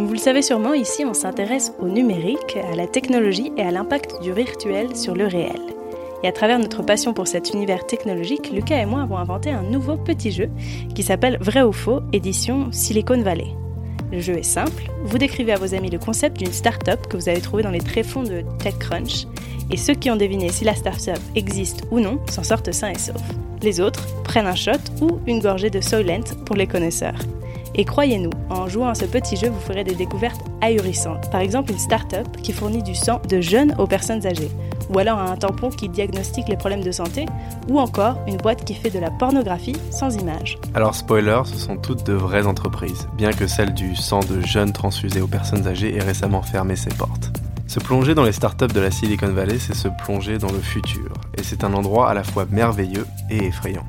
Comme vous le savez sûrement, ici on s'intéresse au numérique, à la technologie et à l'impact du virtuel sur le réel. Et à travers notre passion pour cet univers technologique, Lucas et moi avons inventé un nouveau petit jeu qui s'appelle Vrai ou Faux, édition Silicon Valley. Le jeu est simple, vous décrivez à vos amis le concept d'une start-up que vous avez trouvé dans les tréfonds de TechCrunch, et ceux qui ont deviné si la start-up existe ou non s'en sortent sains et saufs. Les autres prennent un shot ou une gorgée de Soylent pour les connaisseurs. Et croyez-nous, en jouant à ce petit jeu, vous ferez des découvertes ahurissantes. Par exemple, une start-up qui fournit du sang de jeunes aux personnes âgées, ou alors un tampon qui diagnostique les problèmes de santé, ou encore une boîte qui fait de la pornographie sans images. Alors spoiler, ce sont toutes de vraies entreprises, bien que celle du sang de jeunes transfusés aux personnes âgées ait récemment fermé ses portes. Se plonger dans les startups de la Silicon Valley, c'est se plonger dans le futur, et c'est un endroit à la fois merveilleux et effrayant.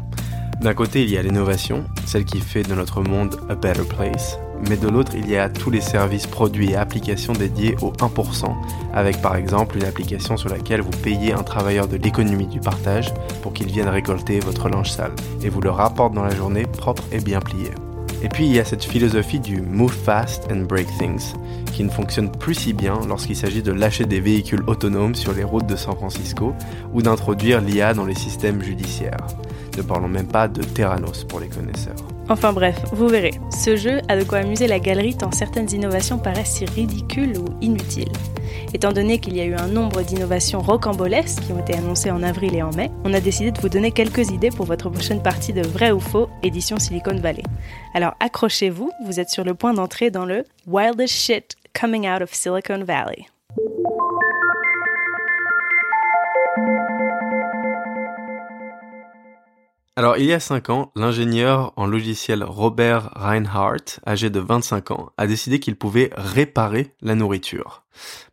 D'un côté, il y a l'innovation, celle qui fait de notre monde a better place, mais de l'autre, il y a tous les services, produits et applications dédiés au 1%, avec par exemple une application sur laquelle vous payez un travailleur de l'économie du partage pour qu'il vienne récolter votre linge sale, et vous le rapporte dans la journée propre et bien plié. Et puis il y a cette philosophie du move fast and break things, qui ne fonctionne plus si bien lorsqu'il s'agit de lâcher des véhicules autonomes sur les routes de San Francisco ou d'introduire l'IA dans les systèmes judiciaires. Ne parlons même pas de Terranos pour les connaisseurs. Enfin bref, vous verrez, ce jeu a de quoi amuser la galerie tant certaines innovations paraissent si ridicules ou inutiles. Étant donné qu'il y a eu un nombre d'innovations rocambolesques qui ont été annoncées en avril et en mai, on a décidé de vous donner quelques idées pour votre prochaine partie de Vrai ou Faux, édition Silicon Valley. Alors accrochez-vous, vous êtes sur le point d'entrer dans le Wildest Shit Coming Out of Silicon Valley. Alors, il y a 5 ans, l'ingénieur en logiciel Robert Reinhardt, âgé de 25 ans, a décidé qu'il pouvait réparer la nourriture.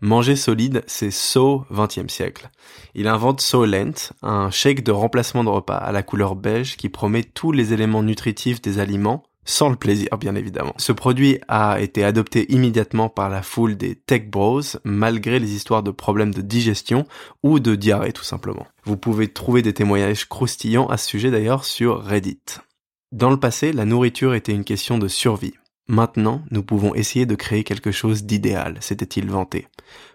Manger solide, c'est So 20e siècle. Il invente Solent, un shake de remplacement de repas à la couleur beige qui promet tous les éléments nutritifs des aliments sans le plaisir bien évidemment. Ce produit a été adopté immédiatement par la foule des tech bros malgré les histoires de problèmes de digestion ou de diarrhée tout simplement. Vous pouvez trouver des témoignages croustillants à ce sujet d'ailleurs sur Reddit. Dans le passé, la nourriture était une question de survie. Maintenant, nous pouvons essayer de créer quelque chose d'idéal, s'était-il vanté.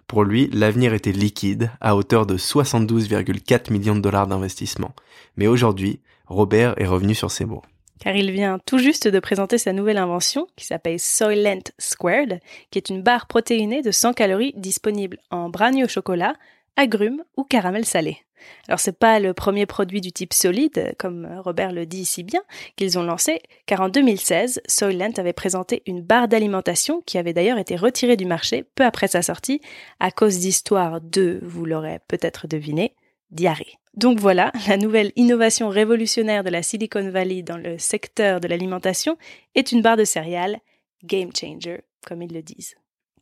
Pour lui, l'avenir était liquide, à hauteur de 72,4 millions de dollars d'investissement. Mais aujourd'hui, Robert est revenu sur ses mots car il vient tout juste de présenter sa nouvelle invention qui s'appelle Soylent Squared, qui est une barre protéinée de 100 calories disponible en brownie au chocolat, agrumes ou caramel salé. Alors c'est pas le premier produit du type solide, comme Robert le dit si bien, qu'ils ont lancé, car en 2016, Soylent avait présenté une barre d'alimentation qui avait d'ailleurs été retirée du marché peu après sa sortie à cause d'histoires de, vous l'aurez peut-être deviné, diarrhée. Donc voilà, la nouvelle innovation révolutionnaire de la Silicon Valley dans le secteur de l'alimentation est une barre de céréales game changer, comme ils le disent.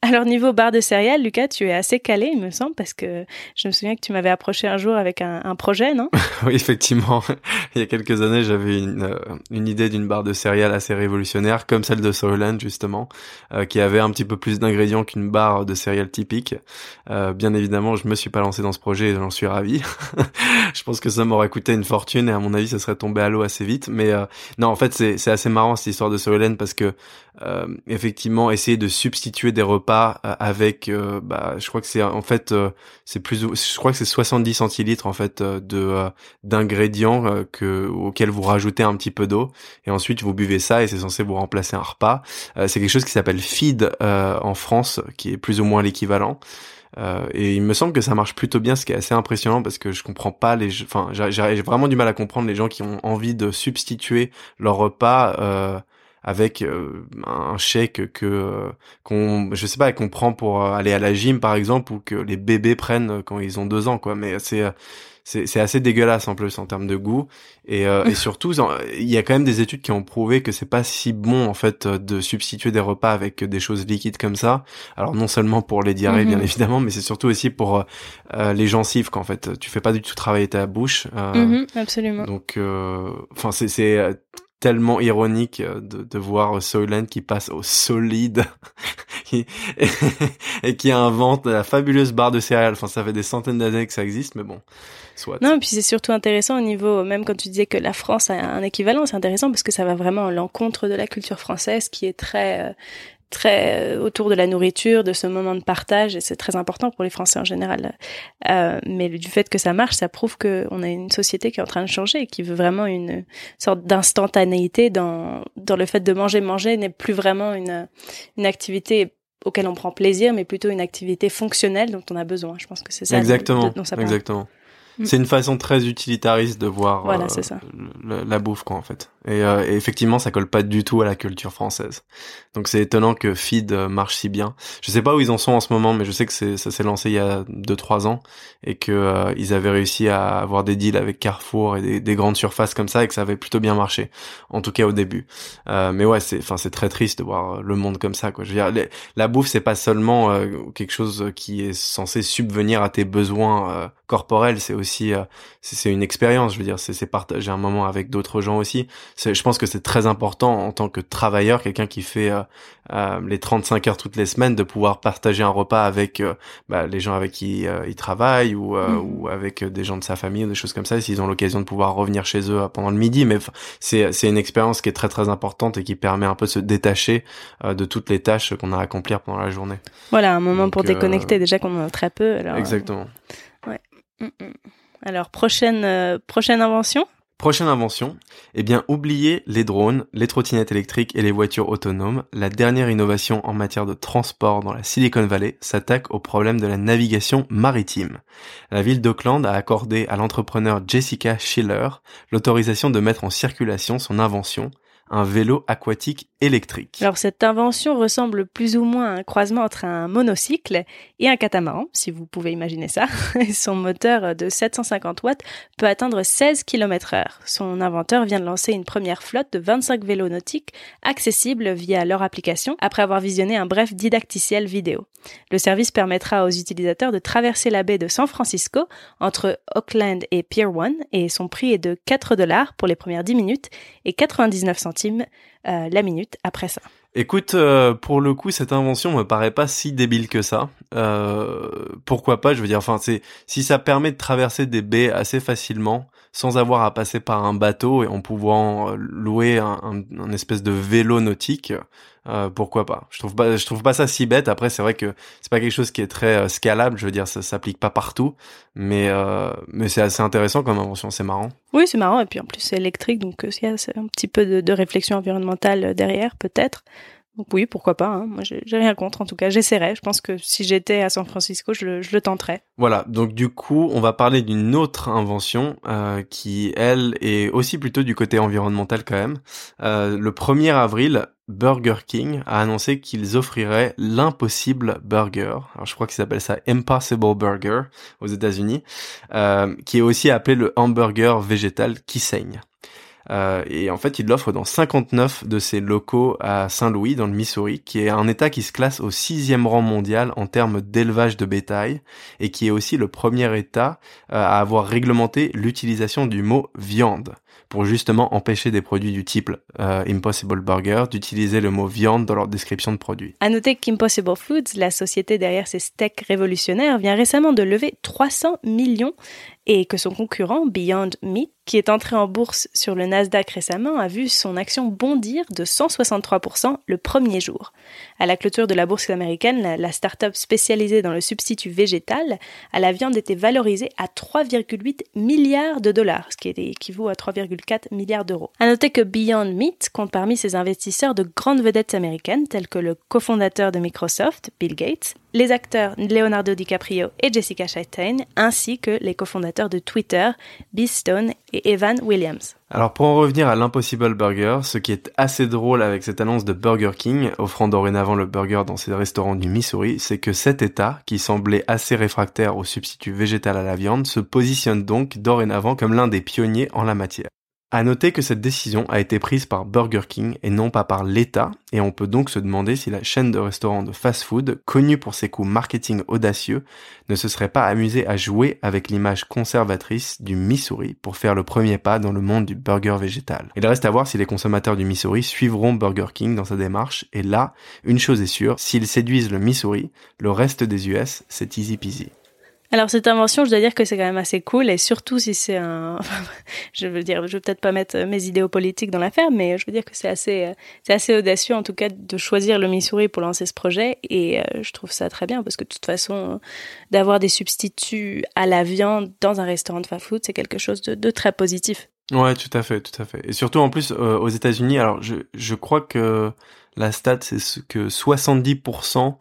Alors niveau barre de céréales, Lucas, tu es assez calé, il me semble, parce que je me souviens que tu m'avais approché un jour avec un, projet, non? Oui, effectivement. il y a quelques années, j'avais une, euh, une idée d'une barre de céréales assez révolutionnaire, comme celle de Soylent justement, euh, qui avait un petit peu plus d'ingrédients qu'une barre de céréales typique. Euh, bien évidemment, je me suis pas lancé dans ce projet et j'en suis ravi. je pense que ça m'aurait coûté une fortune et à mon avis, ça serait tombé à l'eau assez vite. Mais non, en fait, c'est assez marrant cette histoire de Soylent parce que effectivement, essayer de substituer des repas euh, avec euh, bah je crois que c'est en fait euh, c'est plus je crois que c'est 70 centilitres en fait de d'ingrédients que auxquels vous rajoutez un petit peu d'eau et ensuite vous buvez ça et c'est censé vous remplacer un repas. c'est quelque chose qui s'appelle feed en France qui est plus ou moins l'équivalent. Et il me semble que ça marche plutôt bien, ce qui est assez impressionnant parce que je comprends pas les, enfin, j'ai vraiment du mal à comprendre les gens qui ont envie de substituer leur repas avec euh, un chèque que euh, qu'on je sais pas qu'on prend pour euh, aller à la gym par exemple ou que les bébés prennent quand ils ont deux ans quoi. Mais c'est c'est assez dégueulasse en plus en termes de goût. Et, et surtout il y a quand même des études qui ont prouvé que c'est pas si bon en fait de substituer des repas avec des choses liquides comme ça. Alors non seulement pour les diarrhées bien mhm. évidemment mais c'est surtout aussi pour les gencives qu'en fait. Tu fais pas du tout travailler ta bouche mhm, absolument. donc enfin c'est tellement ironique euh, de, de voir Soylent qui passe au solide et, qui invente la fabuleuse barre de céréales. Enfin, ça fait des centaines d'années que ça existe, mais bon, soit. Non, puis c'est surtout intéressant au niveau, même quand tu disais que la France a un équivalent, c'est intéressant parce que ça va vraiment à l'encontre de la culture française qui est très, euh, très autour de la nourriture, de ce moment de partage, et c'est très important pour les Français en général. Euh, mais du fait que ça marche, ça prouve qu'on a une société qui est en train de changer, qui veut vraiment une sorte d'instantanéité dans dans le fait de manger. Manger n'est plus vraiment une une activité auquel on prend plaisir, mais plutôt une activité fonctionnelle dont on a besoin. Je pense que c'est ça. Exactement. dont ça exactement. Mm. C'est une façon très utilitariste de voir voilà, euh, ça. La, bouffe quoi en fait. Et, euh, et, effectivement, ça colle pas du tout à la culture française. Donc c'est étonnant que Feed euh, marche si bien. Je sais pas où ils en sont en ce moment, mais je sais que ça s'est lancé il y a 2-3 ans et que euh, ils avaient réussi à avoir des deals avec Carrefour et des, des, grandes surfaces comme ça et que ça avait plutôt bien marché. En tout cas au début. Euh, mais ouais, c'est, enfin c'est très triste de voir le monde comme ça. Quoi. Je veux dire, la bouffe c'est pas seulement quelque chose qui est censé subvenir à tes besoins corporels, c'est aussi c'est, une expérience. Je veux dire, c'est, partager un moment avec d'autres gens aussi je pense que c'est très important en tant que travailleur, quelqu'un qui fait euh, euh, les 35 heures toutes les semaines, de pouvoir partager un repas avec euh, bah, les gens avec qui il travaille ou, mm. ou avec des gens de sa famille ou des choses comme ça, s'ils ont l'occasion de pouvoir revenir chez eux pendant le midi. Mais c'est c'est une expérience qui est très très importante et qui permet un peu de se détacher de toutes les tâches qu'on a à accomplir pendant la journée. Voilà, un moment pour déconnecter déjà qu'on en a très peu. Alors, exactement. Alors prochaine prochaine invention? Prochaine invention, eh bien oubliez les drones, les trottinettes électriques et les voitures autonomes. La dernière innovation en matière de transport dans la Silicon Valley s'attaque au problème de la navigation maritime. La ville d'Auckland a accordé à l'entrepreneur Jessica Schiller l'autorisation de mettre en circulation son invention, un vélo aquatique électrique. Alors cette invention ressemble plus ou moins à un croisement entre un monocycle et un catamaran, si vous pouvez imaginer ça. Son moteur de 750 watts peut atteindre 16 km heure. Son inventeur vient de lancer une première flotte de 25 vélos nautiques accessibles via leur application après avoir visionné un bref didacticiel vidéo. Le service permettra aux utilisateurs de traverser la baie de San Francisco entre Auckland et Pier 1 et son prix est de 4 dollars pour les premières 10 minutes et 99 centimes euh, la minute après ça. Écoute, euh, pour le coup, cette invention me paraît pas si débile que ça. Euh, pourquoi pas Je veux dire, enfin, c'est si ça permet de traverser des baies assez facilement, sans avoir à passer par un bateau et en pouvant louer un, espèce de vélo nautique, euh, pourquoi pas Je trouve pas, je trouve pas ça si bête. Après, c'est vrai que c'est pas quelque chose qui est très euh, scalable. Je veux dire, ça s'applique pas partout, mais euh, mais c'est assez intéressant comme invention. C'est marrant. Oui, c'est marrant. Et puis en plus, c'est électrique, donc il y a un petit peu de, de réflexion environnementale derrière, peut-être. Donc oui, pourquoi pas. Hein. Moi, j'ai rien contre. En tout cas, j'essaierai. Je pense que si j'étais à San Francisco, je le, je le, tenterais. Voilà. Donc du coup, on va parler d'une autre invention euh, qui, elle, est aussi plutôt du côté environnemental quand même. Euh, le 1er avril, Burger King a annoncé qu'ils offriraient l'impossible burger. Alors je crois qu'ils s'appelle ça Impossible Burger aux États-Unis, euh, qui est aussi appelé le hamburger végétal qui saigne. Euh, et en fait, il l'offre dans 59 de ses locaux à Saint-Louis, dans le Missouri, qui est un État qui se classe au sixième rang mondial en termes d'élevage de bétail, et qui est aussi le premier État euh, à avoir réglementé l'utilisation du mot viande pour justement empêcher des produits du type euh, Impossible Burger d'utiliser le mot viande dans leur description de produit. À noter qu'Impossible Foods, la société derrière ces steaks révolutionnaires, vient récemment de lever 300 millions et que son concurrent Beyond Meat, qui est entré en bourse sur le Nasdaq récemment, a vu son action bondir de 163% le premier jour. À la clôture de la bourse américaine, la, start-up spécialisée dans le substitut végétal à la viande était valorisée à 3,8 milliards de dollars, ce qui équivaut à 3,4 milliards d'euros. À noter que Beyond Meat compte parmi ses investisseurs de grandes vedettes américaines telles que le cofondateur de Microsoft, Bill Gates, les acteurs Leonardo DiCaprio et Jessica Chastain, ainsi que les cofondateurs de Twitter, Stone et Evan Williams. Alors pour en revenir à l'Impossible Burger, ce qui est assez drôle avec cette annonce de Burger King, offrant dorénavant le burger dans ses restaurants du Missouri, c'est que cet État, qui semblait assez réfractaire au substitut végétal à la viande, se positionne donc dorénavant comme l'un des pionniers en la matière. À noter que cette décision a été prise par Burger King et non pas par l'État, et on peut donc se demander si la chaîne de restaurants de fast-food, connue pour ses coups marketing audacieux, ne se serait pas amusée à jouer avec l'image conservatrice du Missouri pour faire le premier pas dans le monde du burger végétal. Il reste à voir si les consommateurs du Missouri suivront Burger King dans sa démarche, et là, une chose est sûre, s'ils séduisent le Missouri, le reste des US, c'est easy peasy. Alors cette invention, je dois dire que c'est quand même assez cool et surtout si c'est un, je veux dire, je veux peut-être pas mettre mes idéaux politiques dans l'affaire, mais je veux dire que c'est assez, c'est assez audacieux en tout cas de choisir le Missouri pour lancer ce projet et euh, je trouve ça très bien parce que de toute façon, d'avoir des substituts à la viande dans un restaurant de fast-food, c'est quelque chose de, très positif. Ouais, tout à fait, tout à fait. Et surtout en plus euh, aux États-Unis, alors je, je crois que la stat c'est que 70% euh,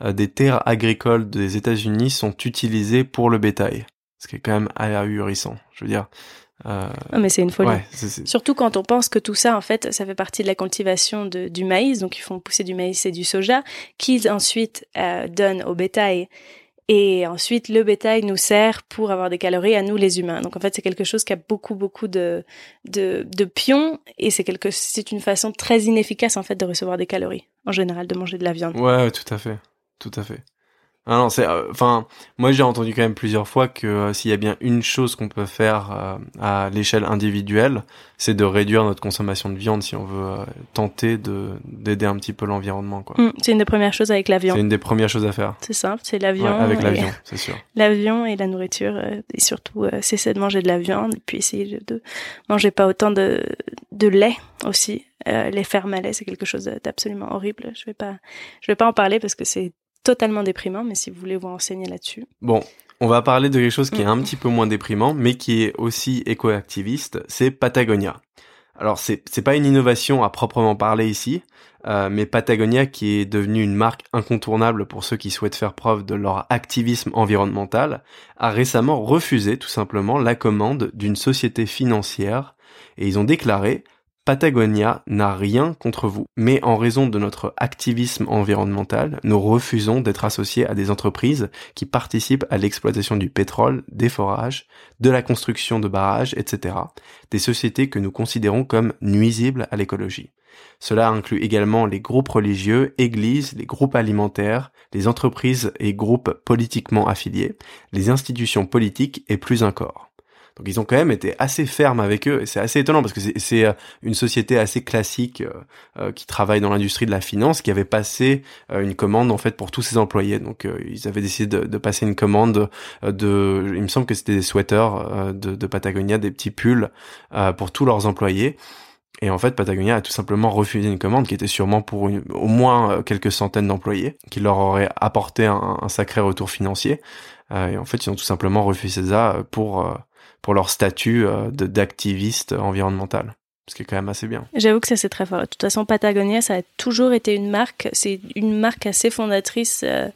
des terres agricoles des États-Unis sont utilisées pour le bétail. Ce qui est quand même ahurissant. Je veux dire. Euh... mais c'est une folie. Surtout quand on pense que tout ça, en fait, ça fait partie de la cultivation de, du maïs. Donc, ils font pousser du maïs et du soja, qu'ils ensuite euh, donnent au bétail. Et ensuite, le bétail nous sert pour avoir des calories à nous, les humains. Donc, en fait, c'est quelque chose qui a beaucoup, beaucoup de, de, de pions. Et c'est quelque, c'est une façon très inefficace, en fait, de recevoir des calories. En général, de manger de la viande. Ouais, tout à fait tout à fait. Ah non, c'est, euh, enfin, moi j'ai entendu quand même plusieurs fois que euh, s'il y a bien une chose qu'on peut faire euh, à l'échelle individuelle, c'est de réduire notre consommation de viande si on veut tenter de d'aider un petit peu l'environnement, quoi. Mmh, c'est une des premières choses avec l'avion. C'est une des premières choses à faire. C'est simple, c'est l'avion. avec l'avion, c'est sûr. L'avion et la nourriture, et surtout cesser de manger de la viande, et puis essayer de manger pas autant de de lait aussi. les fermes à lait, c'est quelque chose d'absolument horrible. Je vais pas, je vais pas en parler parce que c'est totalement déprimant, mais si vous voulez vous renseigner là-dessus. Bon, on va parler de quelque chose qui est un mm. petit peu moins déprimant, mais qui est aussi éco-activiste, c'est Patagonia. Alors c'est c'est pas une innovation à proprement parler ici, euh, mais Patagonia qui est devenue une marque incontournable pour ceux qui souhaitent faire preuve de leur activisme environnemental, a récemment refusé tout simplement la commande d'une société financière et ils ont déclaré Patagonia n'a rien contre vous, mais en raison de notre activisme environnemental, nous refusons d'être associés à des entreprises qui participent à l'exploitation du pétrole, des forages, de la construction de barrages, etc. Des sociétés que nous considérons comme nuisibles à l'écologie. Cela inclut également les groupes religieux, églises, les groupes alimentaires, les entreprises et groupes politiquement affiliés, les institutions politiques et plus encore. Donc ils ont quand même été assez fermes avec eux et c'est assez étonnant parce que c'est euh, une société assez classique euh, euh, qui travaille dans l'industrie de la finance qui avait passé une commande en fait pour tous ses employés. Donc ils avaient décidé de, de, passer une commande de, il me semble que c'était des sweaters de, de, Patagonia, des petits pulls pour tous leurs employés. Et en fait, Patagonia a tout simplement refusé une commande qui était sûrement pour au moins quelques centaines d'employés, qui leur aurait apporté un, un sacré retour financier. et en fait, ils ont tout simplement refusé ça pour pour leur statut euh, d'activiste environnemental ce qui est quand même assez bien. J'avoue que ça c'est très fort. De toute façon, Patagonia, ça a toujours été une marque, c'est une marque assez fondatrice euh,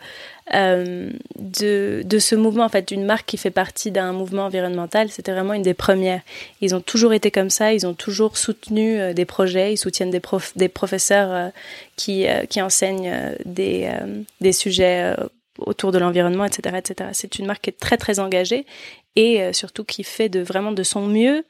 euh, de, de ce mouvement, en fait, une marque qui fait partie d'un mouvement environnemental. C'était vraiment une des premières. Ils ont toujours été comme ça, ils ont toujours soutenu des projets, ils soutiennent des, prof, des professeurs qui, qui enseignent des, des sujets autour de l'environnement, etc., etc. C'est une marque qui est très très engagée et euh, surtout qui fait de vraiment de son mieux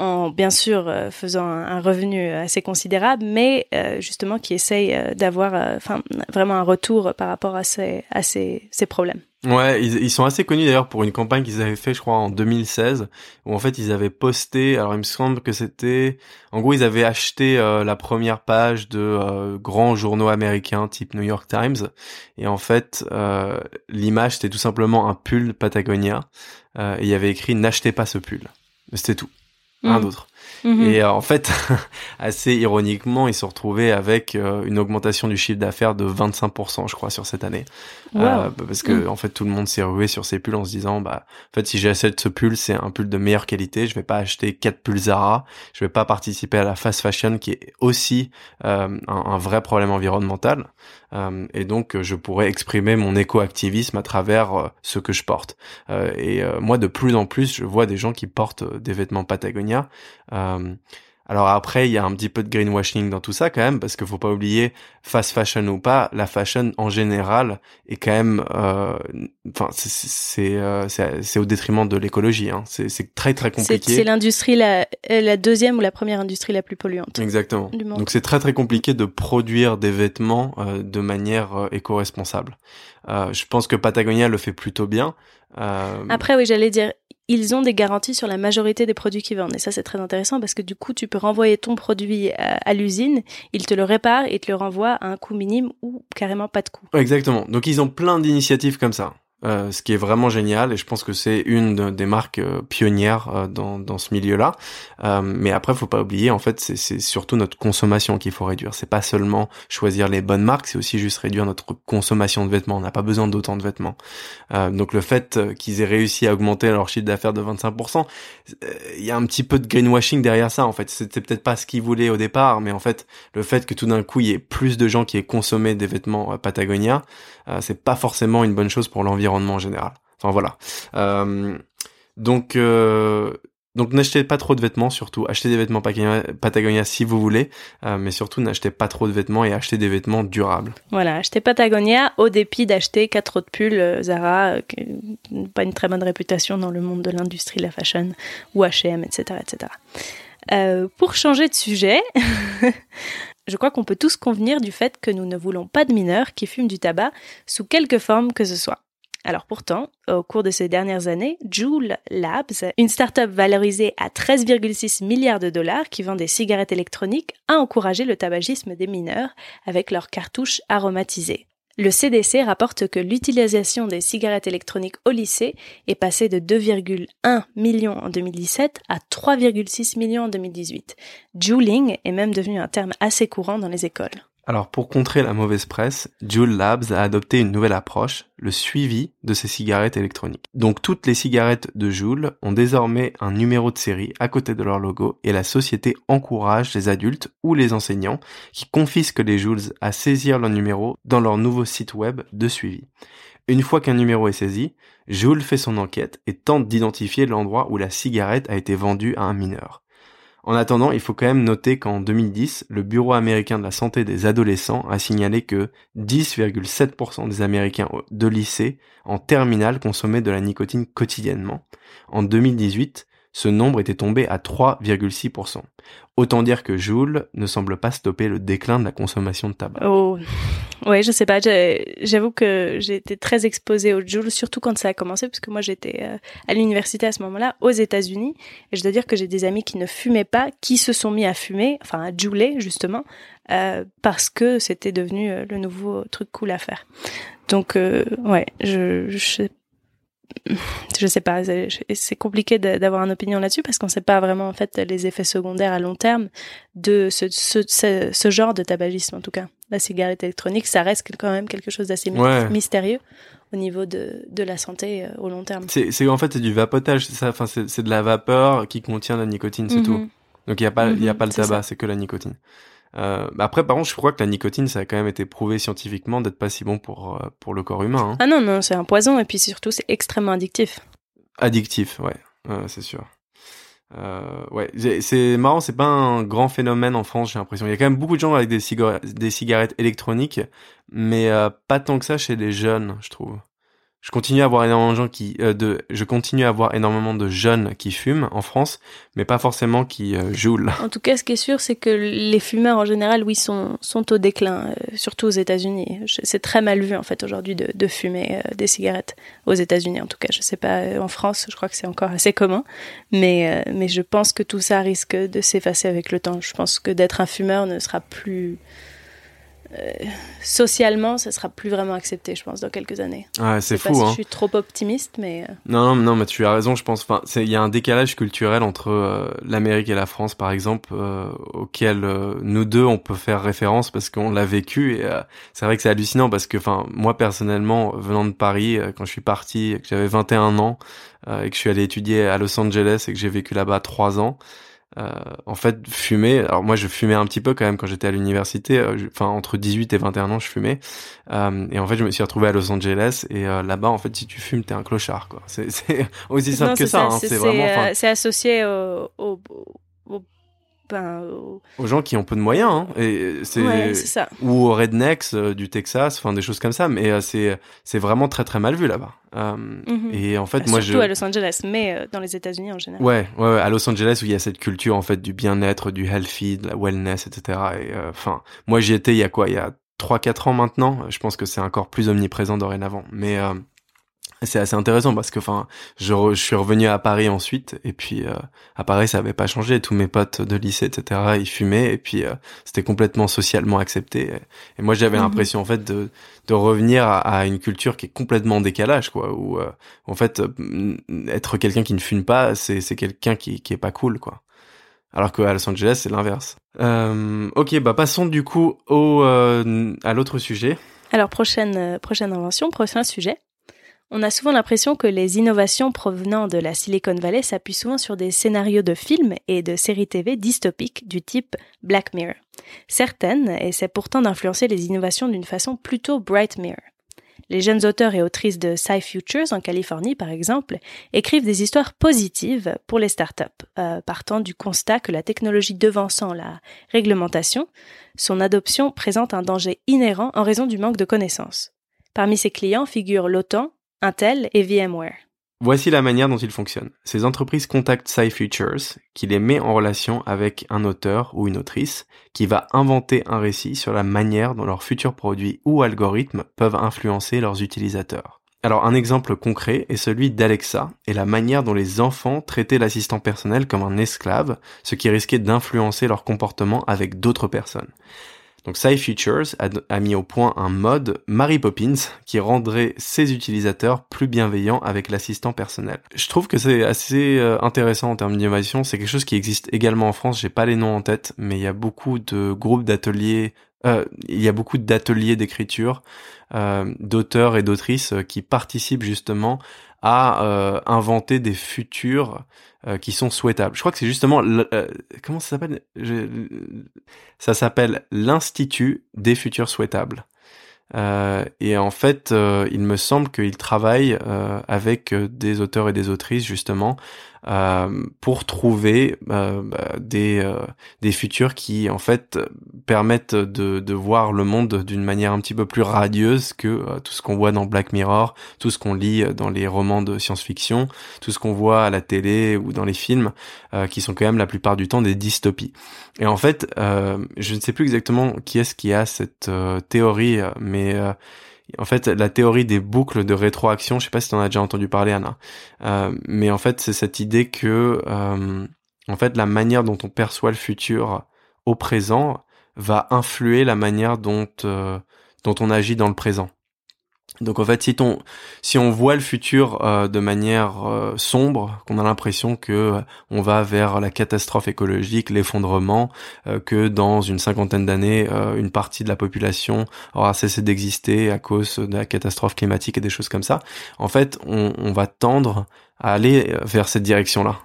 en bien sûr euh, faisant un, revenu assez considérable, mais euh, justement qui essaye d'avoir enfin vraiment un retour par rapport à ces à ces, ces problèmes. Ouais, ils, sont assez connus d'ailleurs pour une campagne qu'ils avaient fait, je crois, en 2016, où en fait ils avaient posté. Alors il me semble que c'était, en gros, ils avaient acheté la première page de grands journaux américains type New York Times, et en fait l'image c'était tout simplement un pull Patagonia euh, et il y avait écrit n'achetez pas ce pull. C'était tout. Un mm. Mm-hmm. Et euh, en fait, assez ironiquement, ils se retrouvaient avec euh, une augmentation du chiffre d'affaires de 25%, je crois, sur cette année. Euh, parce que mm. en fait, tout le monde s'est rué sur ces pulls en se disant, bah, en fait, si j'achète ce pull, c'est un pull de meilleure qualité. Je vais pas acheter quatre pulls Zara. Je vais pas participer à la fast fashion, qui est aussi un, un, vrai problème environnemental. et donc, je pourrais exprimer mon éco-activisme à travers ce que je porte. et moi, de plus en plus, je vois des gens qui portent des vêtements Patagonia. Euh, alors après, il y a un petit peu de greenwashing dans tout ça quand même, parce qu'il faut pas oublier, fast fashion ou pas, la fashion en général est quand même, euh, enfin, euh, c'est c'est au détriment de l'écologie. Hein. C'est très très compliqué. C'est l'industrie la, la deuxième ou la première industrie la plus polluante. Exactement. Donc c'est très très compliqué de produire des vêtements de manière éco-responsable. je pense que Patagonia le fait plutôt bien. Après, oui, j'allais dire, ils ont des garanties sur la majorité des produits qu'ils vendent. Et ça, c'est très intéressant parce que du coup, tu peux renvoyer ton produit à, l'usine, ils te le réparent et te le renvoient à un coût minime ou carrément pas de coût. Exactement. Donc, ils ont plein d'initiatives comme ça. Euh, ce qui est vraiment génial et je pense que c'est une des marques euh, pionnières euh, dans, dans ce milieu-là. mais après, faut pas oublier, en fait, c'est surtout notre consommation qu'il faut réduire. C'est pas seulement choisir les bonnes marques, c'est aussi juste réduire notre consommation de vêtements. On n'a pas besoin d'autant de vêtements. donc le fait qu'ils aient réussi à augmenter leur chiffre d'affaires de 25%, il y a un petit peu de greenwashing derrière ça. En fait, c'était peut-être pas ce qu'ils voulaient au départ, mais en fait, le fait que tout d'un coup il y ait plus de gens qui aient consommé des vêtements Patagonia, c'est pas forcément une bonne chose pour l'environnement en général. Enfin voilà. Euh, donc euh, donc n'achetez pas trop de vêtements surtout. Achetez des vêtements Patagonia, si vous voulez, euh, mais surtout n'achetez pas trop de vêtements et achetez des vêtements durables. Voilà, achetez Patagonia au dépit d'acheter quatre autres pulls Zara, qui pas une très bonne réputation dans le monde de l'industrie, la fashion, ou H&M, etc., etc. pour changer de sujet, je crois qu'on peut tous convenir du fait que nous ne voulons pas de mineurs qui fument du tabac sous quelque forme que ce soit. Alors pourtant, au cours de ces dernières années, Joule Labs, une start-up valorisée à 13,6 milliards de dollars qui vend des cigarettes électroniques, a encouragé le tabagisme des mineurs avec leurs cartouches aromatisées. Le CDC rapporte que l'utilisation des cigarettes électroniques au lycée est passée de 2,1 millions en 2017 à 3,6 millions en 2018. Juuling est même devenu un terme assez courant dans les écoles. Alors pour contrer la mauvaise presse, Juul Labs a adopté une nouvelle approche, le suivi de ces cigarettes électroniques. Donc toutes les cigarettes de Juul ont désormais un numéro de série à côté de leur logo et la société encourage les adultes ou les enseignants qui confisquent les Joules à saisir leur numéro dans leur nouveau site web de suivi. Une fois qu'un numéro est saisi, Juul fait son enquête et tente d'identifier l'endroit où la cigarette a été vendue à un mineur. En attendant, il faut quand même noter qu'en 2010, le Bureau américain de la santé des adolescents a signalé que 10,7% des Américains de lycée en terminale consommaient de la nicotine quotidiennement. En 2018, ce nombre était tombé à 3,6%. Autant dire que Joule ne semble pas stopper le déclin de la consommation de tabac. Oh, ouais, je sais pas. J'avoue que j'ai été très exposée au Joule, surtout quand ça a commencé, parce que moi j'étais euh, à l'université à ce moment-là, aux États-Unis, et je dois dire que j'ai des amis qui ne fumaient pas, qui se sont mis à fumer, enfin à jouler justement, euh, parce que c'était devenu euh, le nouveau truc cool à faire. Donc ouais, je, je je sais pas, c'est compliqué d'avoir une opinion là-dessus parce qu'on sait pas vraiment en fait les effets secondaires à long terme de ce, ce, ce, genre de tabagisme en tout cas. La cigarette électronique, ça reste quand même quelque chose d'assez mystérieux au niveau de, de la santé euh, au long terme. C'est en fait c'est du vapotage, c'est ça? Enfin c'est de la vapeur qui contient la nicotine, c'est tout. Mm-hmm. Donc il y a pas il y a mm-hmm, pas le tabac, c'est que la nicotine. Euh, après, par contre, je crois que la nicotine, ça a quand même été prouvé scientifiquement d'être pas si bon pour, euh, pour le corps humain. Hein. Ah non, non, c'est un poison et puis surtout, c'est extrêmement addictif. Addictif, ouais, c'est sûr. Euh, ouais, c'est marrant, c'est pas un grand phénomène en France, j'ai l'impression. Il y a quand même beaucoup de gens avec des, des cigarettes électroniques, mais pas tant que ça chez les jeunes, je trouve je continue à avoir énormément de gens qui euh, de je continue à avoir énormément de jeunes qui fument en France mais pas forcément qui euh, jouent En tout cas ce qui est sûr c'est que les fumeurs en général oui sont sont au déclin euh, surtout aux États-Unis. C'est très mal vu en fait aujourd'hui de, de fumer des cigarettes aux États-Unis en tout cas, je sais pas en France, je crois que c'est encore assez commun mais mais je pense que tout ça risque de s'effacer avec le temps. Je pense que d'être un fumeur ne sera plus euh, socialement, ça sera plus vraiment accepté, je pense, dans quelques années. Ouais, c'est fou. Hein. Je suis trop optimiste, mais. Euh. Non, non, mais tu as raison. Je pense. Enfin, il y a un décalage culturel entre euh, l'Amérique et la France, par exemple, auquel nous deux on peut faire référence parce qu'on l'a vécu. Et c'est vrai que c'est hallucinant parce que, enfin, moi personnellement, venant de Paris, quand je suis parti, que j'avais 21 ans et que je suis allé étudier à Los Angeles et que j'ai vécu là-bas trois ans. Euh, en fait, fumer. Alors moi, je fumais un petit peu quand même quand j'étais à l'université. Euh, enfin, entre 18 et 21 ans, je fumais. Euh, et en fait, je me suis retrouvé à Los Angeles. Et là-bas, en fait, si tu fumes, t'es un clochard, quoi. C'est aussi simple que ça. Hein. C'est vraiment. C'est associé au, au, ben, aux gens qui ont peu de moyens hein. et c'est ça. ou aux rednecks euh, du Texas enfin des choses comme ça mais euh, c'est c'est vraiment très très mal vu là-bas euh, mhm. et en fait moi surtout à Los Angeles mais dans les États-Unis en général ouais, ouais, à Los Angeles où il y a cette culture en fait du bien-être du healthy de la wellness etc et enfin moi j'y étais il y a quoi? Il y a 3 4 ans maintenant je pense que c'est encore plus omniprésent dorénavant mais c'est assez intéressant parce que enfin je, je, suis revenu à Paris ensuite et puis euh, à Paris ça avait pas changé. Tous mes potes de lycée etc ils fumaient et puis euh, c'était complètement socialement accepté. Et, moi j'avais mhm. l'impression en fait de, de revenir à, une culture qui est complètement en décalage quoi où euh, en fait être quelqu'un qui ne fume pas c'est c'est quelqu'un qui qui est pas cool quoi. Alors qu'à Los Angeles c'est l'inverse. Ok bah passons du coup au à l'autre sujet. Alors prochaine prochaine invention prochain sujet on a souvent l'impression que les innovations provenant de la Silicon Valley s'appuient souvent sur des scénarios de films et de séries TV dystopiques du type Black Mirror. Certaines essaient pourtant d'influencer les innovations d'une façon plutôt Bright Mirror. Les jeunes auteurs et autrices de Sci Futures en Californie, par exemple, écrivent des histoires positives pour les startups, euh, partant du constat que la technologie devançant la réglementation, son adoption présente un danger inhérent en raison du manque de connaissances. Parmi ses clients figurent l'OTAN, Intel et VMware. Voici la manière dont il fonctionne. Ces entreprises contactent SciFutures, qui les met en relation avec un auteur ou une autrice, qui va inventer un récit sur la manière dont leurs futurs produits ou algorithmes peuvent influencer leurs utilisateurs. Alors un exemple concret est celui d'Alexa et la manière dont les enfants traitaient l'assistant personnel comme un esclave, ce qui risquait d'influencer leur comportement avec d'autres personnes. Donc SciFeatures a, a, mis au point un mode Mary Poppins qui rendrait ses utilisateurs plus bienveillants avec l'assistant personnel. Je trouve que c'est assez euh, intéressant en termes d'innovation. C'est quelque chose qui existe également en France. J'ai pas les noms en tête, mais il y a beaucoup de groupes d'ateliers. Euh, il y a beaucoup d'ateliers d'écriture, euh, d'auteurs et d'autrices qui participent justement à euh, inventer des futurs euh, qui sont souhaitables. Je crois que c'est justement euh, comment ça s'appelle? Ça s'appelle l'Institut des futurs souhaitables. Euh, et en fait, euh, il me semble qu'il travaille euh, avec des auteurs et des autrices justement pour trouver bah, des des futurs qui en fait permettent de, de voir le monde d'une manière un petit peu plus radieuse que tout ce qu'on voit dans Black Mirror, tout ce qu'on lit dans les romans de science-fiction, tout ce qu'on voit à la télé ou dans les films, qui sont quand même la plupart du temps des dystopies. Et en fait, je ne sais plus exactement qui est-ce qui a cette théorie, mais euh, en fait la théorie des boucles de rétroaction, je sais pas si tu en as déjà entendu parler Anna, euh, mais en fait c'est cette idée que euh, en fait la manière dont on perçoit le futur au présent va influer la manière dont dont on agit dans le présent. Donc en fait, si, on voit le futur euh, de manière euh, sombre, qu'on a l'impression que euh, on va vers la catastrophe écologique, l'effondrement, que dans une cinquantaine d'années, une partie de la population aura cessé d'exister à cause de la catastrophe climatique et des choses comme ça, en fait, on, va tendre à aller vers cette direction-là,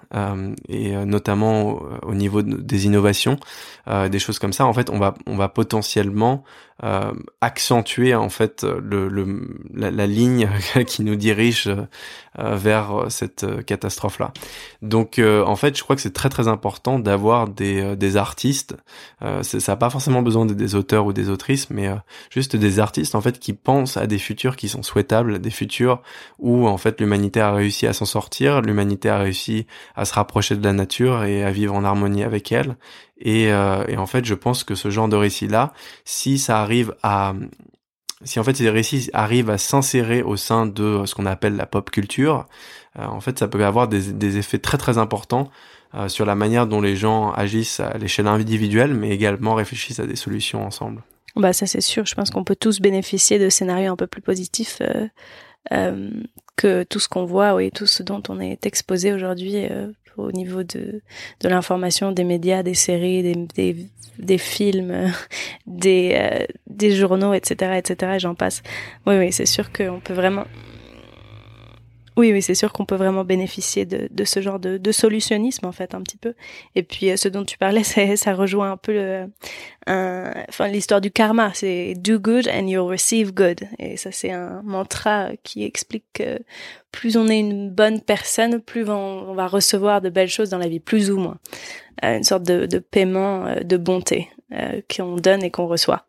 et notamment au niveau des innovations, des choses comme ça. En fait, on va potentiellement euh, accentuer en fait le, le la, la, ligne qui nous dirige euh, vers cette catastrophe là. Donc euh, en fait, je crois que c'est très très important d'avoir des, des artistes. ça n'a pas forcément besoin des auteurs ou des autrices, mais juste des artistes en fait qui pensent à des futurs qui sont souhaitables, des futurs où en fait l'humanité a réussi à s'en sortir, l'humanité a réussi à se rapprocher de la nature et à vivre en harmonie avec elle. Et, et en fait, je pense que ce genre de récit là, si ça arrive à si en fait ces récits arrivent à s'insérer au sein de ce qu'on appelle la pop culture, euh, en fait ça peut avoir des, des effets très très importants euh, sur la manière dont les gens agissent à l'échelle individuelle, mais également réfléchissent à des solutions ensemble. Bah ça c'est sûr, je pense qu'on peut tous bénéficier de scénarios un peu plus positifs euh, euh que tout ce qu'on voit, oui, tout ce dont on est exposé aujourd'hui au niveau de, de l'information, des médias, des séries, des, des, des films, des, euh, des journaux, etc., etc., et j'en passe. Oui, oui, c'est sûr qu'on peut vraiment oui, oui, c'est sûr qu'on peut vraiment bénéficier de, de ce genre de, de, solutionnisme en fait un petit peu. Et puis euh, ce dont tu parlais, ça, rejoint un peu le, enfin l'histoire du karma. C'est do good and you'll receive good. Et ça c'est un mantra qui explique que plus on est une bonne personne, plus on, va recevoir de belles choses dans la vie, plus ou moins. Euh, une sorte de, de paiement euh, de bonté qu'on donne et qu'on reçoit.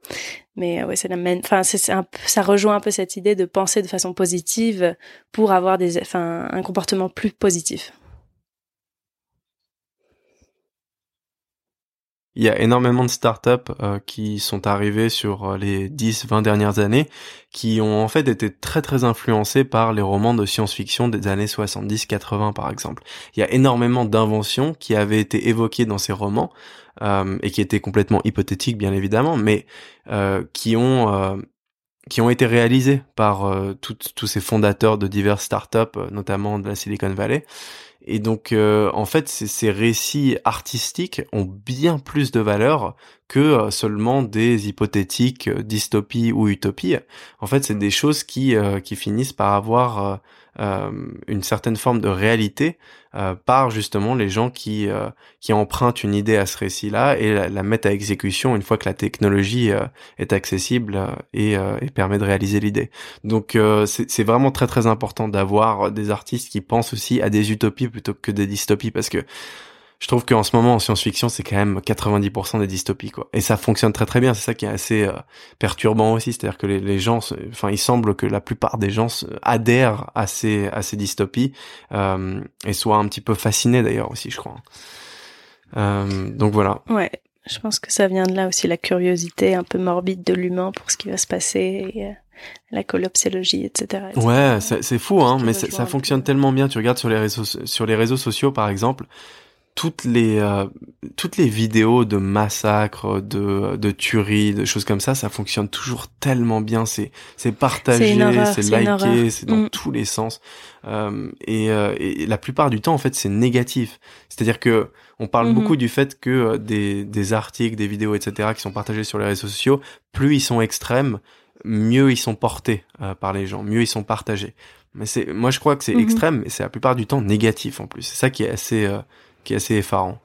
Mais euh, ouais, c'est la même. Enfin, ça rejoint un peu cette idée de penser de façon positive pour avoir des, enfin, un comportement plus positif. Il y a énormément de startups euh, qui sont arrivées sur les 10-20 dernières années qui ont en fait été très très influencées par les romans de science-fiction des années 70-80 par exemple. Il y a énormément d'inventions qui avaient été évoquées dans ces romans euh, et qui étaient complètement hypothétiques bien évidemment, mais euh, qui ont euh, qui ont été réalisées par tous ces fondateurs de diverses startups, notamment de la Silicon Valley, et donc, euh, en fait, ces récits artistiques ont bien plus de valeur que euh, seulement des hypothétiques euh, dystopies ou utopies. En fait, c'est des choses qui, qui finissent par avoir euh, une certaine forme de réalité euh, par justement les gens qui euh, qui empruntent une idée à ce récit-là et la, mettent à exécution une fois que la technologie est accessible et, et, permet de réaliser l'idée. Donc c'est vraiment très très important d'avoir des artistes qui pensent aussi à des utopies plutôt que des dystopies parce que je trouve qu'en ce moment en science-fiction c'est quand même 90% des dystopies quoi. Et ça fonctionne très très bien. C'est ça qui est assez euh, perturbant aussi. C'est-à-dire que les, les gens enfin il semble que la plupart des gens adhèrent à ces à ces dystopies euh, et soient un petit peu fascinés d'ailleurs aussi je crois. Euh, donc voilà. Ouais. Je pense que ça vient de là aussi la curiosité un peu morbide de l'humain pour ce qui va se passer et, euh, la collapsologie, etc., Ouais, c'est fou, hein, mais ça fonctionne tellement bien. Tu regardes sur les réseaux, sur les réseaux sociaux, par exemple, toutes les euh, toutes les vidéos de massacres, de de tueries, de choses comme ça, ça fonctionne toujours tellement bien. C'est c'est partagé, c'est liké, c'est dans mm. tous les sens. Euh, et, euh, et, la plupart du temps, en fait, c'est négatif. C'est-à-dire que on parle mm-hmm. beaucoup du fait que euh, des des articles, des vidéos, etc., qui sont partagés sur les réseaux sociaux, plus ils sont extrêmes, mieux ils sont portés par les gens, mieux ils sont partagés. Mais c'est moi je crois que c'est mm-hmm. extrême, mais c'est la plupart du temps négatif en plus. C'est ça qui est assez qui est assez effarant.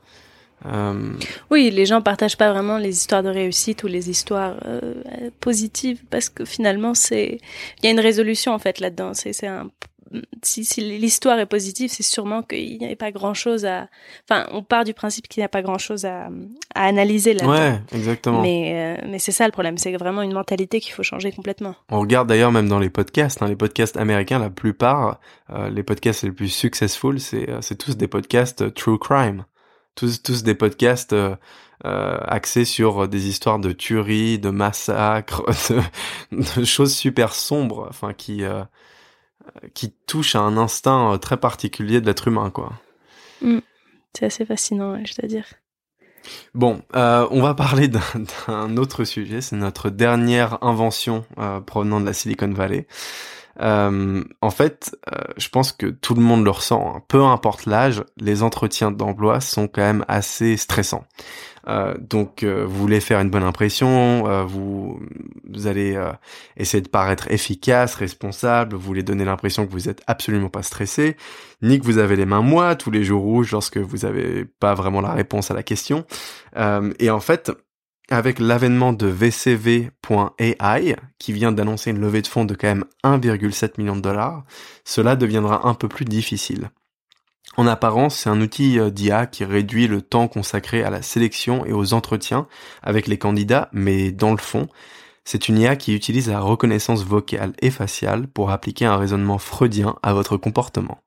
Euh... Oui, les gens partagent pas vraiment les histoires de réussite ou les histoires euh, positives parce que finalement c'est il y a une résolution en fait là-dedans. C'est un si, si l'histoire est positive, c'est sûrement qu'il n'y avait pas grand-chose à. Enfin, on part du principe qu'il n'y a pas grand-chose à, à analyser là. Ouais, exactement. Mais euh, mais c'est ça le problème, c'est vraiment une mentalité qu'il faut changer complètement. On regarde d'ailleurs même dans les podcasts, hein, les podcasts américains, la plupart, euh, les podcasts les plus successful, c'est euh, tous des podcasts true crime, tous tous des podcasts. Euh, axés sur des histoires de tueries, de massacres, de, de choses super sombres, enfin qui euh, qui touche à un instinct euh, très particulier de l'être humain, quoi. Mm. C'est assez fascinant, je dois dire. Bon, euh, on va parler d'un autre sujet. C'est notre dernière invention euh, provenant de la Silicon Valley. Euh, en fait, je pense que tout le monde le ressent. Hein. Peu importe l'âge, les entretiens d'emploi sont quand même assez stressants. Euh, donc, euh, vous voulez faire une bonne impression, euh, vous, allez essayer de paraître efficace, responsable, vous voulez donner l'impression que vous êtes absolument pas stressé, ni que vous avez les mains moites tous les jours rouges lorsque vous n'avez pas vraiment la réponse à la question. et en fait, avec l'avènement de VCV.ai, qui vient d'annoncer une levée de fonds de quand même 1,7 million de dollars, cela deviendra un peu plus difficile. En apparence, c'est un outil euh, d'IA qui réduit le temps consacré à la sélection et aux entretiens avec les candidats, mais dans le fond, c'est une IA qui utilise la reconnaissance vocale et faciale pour appliquer un raisonnement freudien à votre comportement.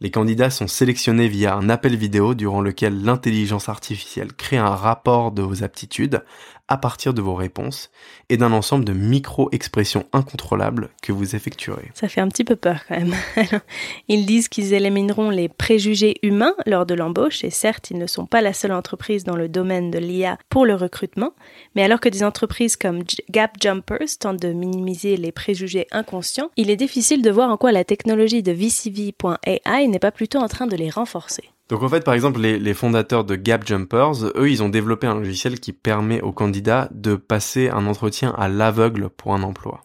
Les candidats sont sélectionnés via un appel vidéo durant lequel l'intelligence artificielle crée un rapport de vos aptitudes à partir de vos réponses et d'un ensemble de micro-expressions incontrôlables que vous effectuerez. Ça fait un petit peu peur quand même. ils disent qu'ils élimineront les préjugés humains lors de l'embauche et certes, ils ne sont pas la seule entreprise dans le domaine de l'IA pour le recrutement, mais alors que des entreprises comme Gap Jumpers tentent de minimiser les préjugés inconscients, il est difficile de voir en quoi la technologie de VCV.ai n'est pas plutôt en train de les renforcer. Donc en fait, par exemple, les, fondateurs de Gap Jumpers, eux, ils ont développé un logiciel qui permet aux candidats de passer un entretien à l'aveugle pour un emploi.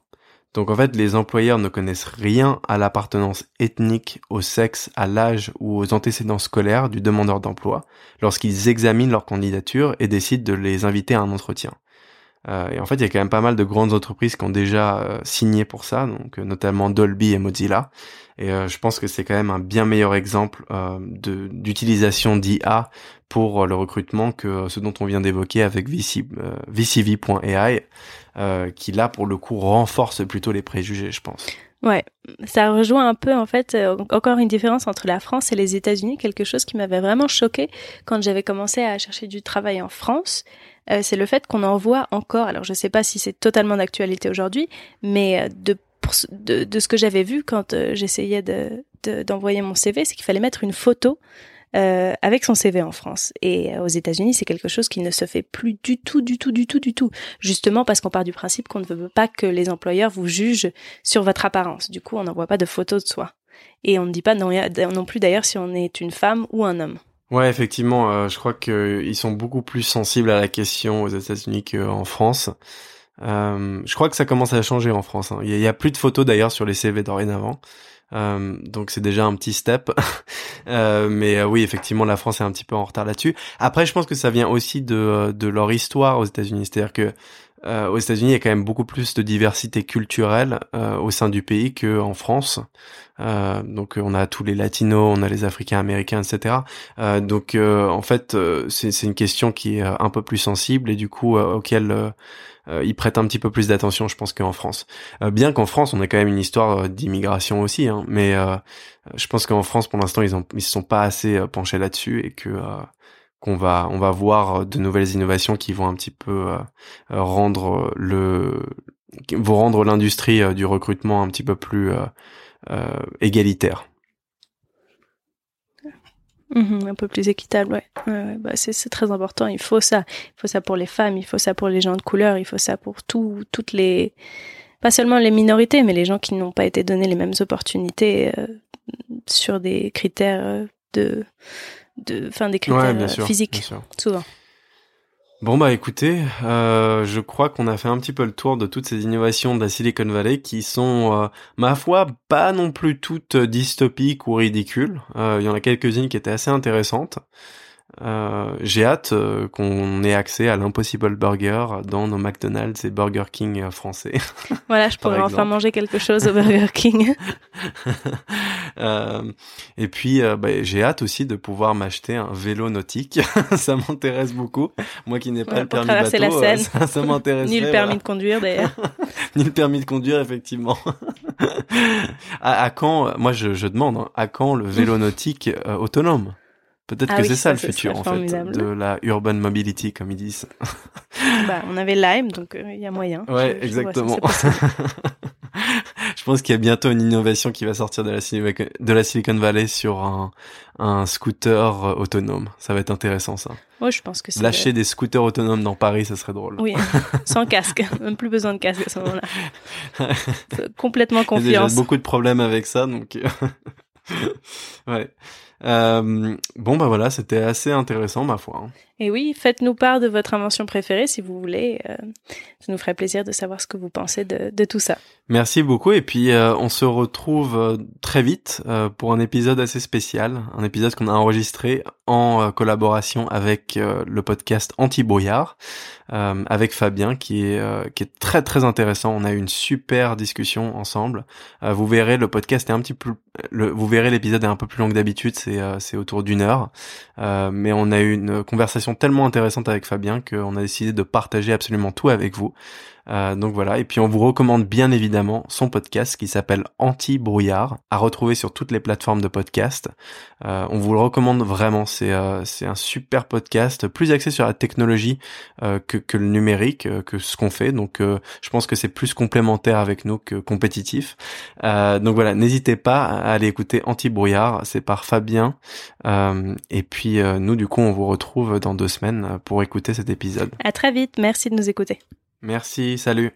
Donc en fait, les employeurs ne connaissent rien à l'appartenance ethnique, au sexe, à l'âge ou aux antécédents scolaires du demandeur d'emploi lorsqu'ils examinent leur candidature et décident de les inviter à un entretien. Euh, et en fait, il y a quand même pas mal de grandes entreprises qui ont déjà euh, signé pour ça, donc euh, notamment Dolby et Mozilla. Et je pense que c'est quand même un bien meilleur exemple d'utilisation d'IA pour le recrutement que ce dont on vient d'évoquer avec VC, VCV.ai, qui là pour le coup renforce plutôt les préjugés, je pense. Ouais, ça rejoint un peu en fait encore une différence entre la France et les États-Unis, quelque chose qui m'avait vraiment choqué quand j'avais commencé à chercher du travail en France. Euh, c'est le fait qu'on en voit encore. Alors je sais pas si c'est totalement d'actualité aujourd'hui, mais euh, de, ce que j'avais vu quand j'essayais de d'envoyer mon CV, c'est qu'il fallait mettre une photo euh, avec son CV en France. Et euh, aux États-Unis, c'est quelque chose qui ne se fait plus du tout, du tout, du tout, du tout. Justement parce qu'on part du principe qu'on ne veut pas que les employeurs vous jugent sur votre apparence. Du coup, on n'envoie pas de photos de soi. Et on ne dit pas non plus d'ailleurs si on est une femme ou un homme. Ouais, effectivement, euh, je crois qu'ils sont beaucoup plus sensibles à la question aux États-Unis qu'en France. Euh, je crois que ça commence à changer en France. Hein. Il y, a plus de photos d'ailleurs sur les CV dorénavant. Euh, donc c'est déjà un petit step. euh, mais euh, oui, effectivement, la France est un petit peu en retard là-dessus. Après, je pense que ça vient aussi de, de leur histoire aux États-Unis. C'est-à-dire que euh, aux États-Unis, il y a quand même beaucoup plus de diversité culturelle euh, au sein du pays qu'en France. Euh, donc on a tous les latinos, on a les Africains américains, etc. donc en fait, c'est une question qui est un peu plus sensible et du coup auquel euh, ils prêtent un petit peu plus d'attention, je pense, qu'en France. Euh, bien qu'en France, on a quand même une histoire euh, d'immigration aussi, hein, mais je pense qu'en France, pour l'instant, ils ont ils se sont pas assez penchés là-dessus et que qu'on va on va voir de nouvelles innovations qui vont un petit peu rendre le vont rendre l'industrie du recrutement un petit peu plus égalitaire. Mhm, un peu plus équitable, ouais. bah c'est très important. Il faut ça. Il faut ça pour les femmes, il faut ça pour les gens de couleur, il faut ça pour tout, toutes les, pas seulement les minorités, mais les gens qui n'ont pas été donnés les mêmes opportunités euh, sur des critères euh, de, de, enfin des critères euh, physiques, souvent. Bon bah écoutez, euh, je crois qu'on a fait un petit peu le tour de toutes ces innovations de la Silicon Valley qui sont, euh, ma foi, pas non plus toutes dystopiques ou ridicules. Euh, il y en a quelques-unes qui étaient assez intéressantes. Euh, j'ai hâte euh, qu'on ait accès à l'Impossible Burger dans nos McDonald's et Burger King euh, français. Voilà, je pourrais enfin manger quelque chose au Burger King. euh, et puis, bah, j'ai hâte aussi de pouvoir m'acheter un vélo nautique. ça m'intéresse beaucoup. Moi qui n'ai pas le permis bateau, la Seine. ça, ça m'intéresse. Ni le permis de conduire d'ailleurs. Ni le permis de conduire, effectivement. à, quand, moi je, je demande, hein, à quand le vélo nautique autonome? Peut-être ah que c'est ça, le futur en fait de la urban mobility comme ils disent. bah, on avait Lime donc euh, il y a moyen. Ouais, exactement. je pense qu'il y a bientôt une innovation qui va sortir de la, de la Silicon Valley sur un, un scooter euh, autonome. Ça va être intéressant ça. Ouais, je pense que c'est lâcher des scooters autonomes dans Paris, ça serait drôle. Oui, sans casque, même plus besoin de casque à ce moment-là. Complètement confiance. Il y a déjà beaucoup de problèmes avec ça donc ouais. Euh, bon bah voilà, c'était assez intéressant ma foi. Hein. Et oui, faites-nous part de votre invention préférée si vous voulez. Euh, ça nous ferait plaisir de savoir ce que vous pensez de, de tout ça. Merci beaucoup et puis euh, on se retrouve euh, très vite euh, pour un épisode assez spécial, un épisode qu'on a enregistré en collaboration avec le podcast Anti-Brouillard, avec Fabien qui est qui est très très intéressant. On a eu une super discussion ensemble. vous verrez le podcast est un petit peu le, vous verrez l'épisode est un peu plus long que d'habitude, c'est autour d'une heure, mais on a eu une conversation tellement intéressante avec Fabien qu'on a décidé de partager absolument tout avec vous. Euh, donc voilà, et puis on vous recommande bien évidemment son podcast qui s'appelle Anti-Brouillard, à retrouver sur toutes les plateformes de podcast. Euh, on vous le recommande vraiment, c'est euh, un super podcast, plus axé sur la technologie que, que le numérique, que ce qu'on fait. Donc je pense que c'est plus complémentaire avec nous que compétitif. donc voilà, n'hésitez pas à aller écouter Anti-Brouillard, c'est par Fabien. et puis nous du coup on vous retrouve dans deux semaines pour écouter cet épisode. À très vite, merci de nous écouter. Merci, salut.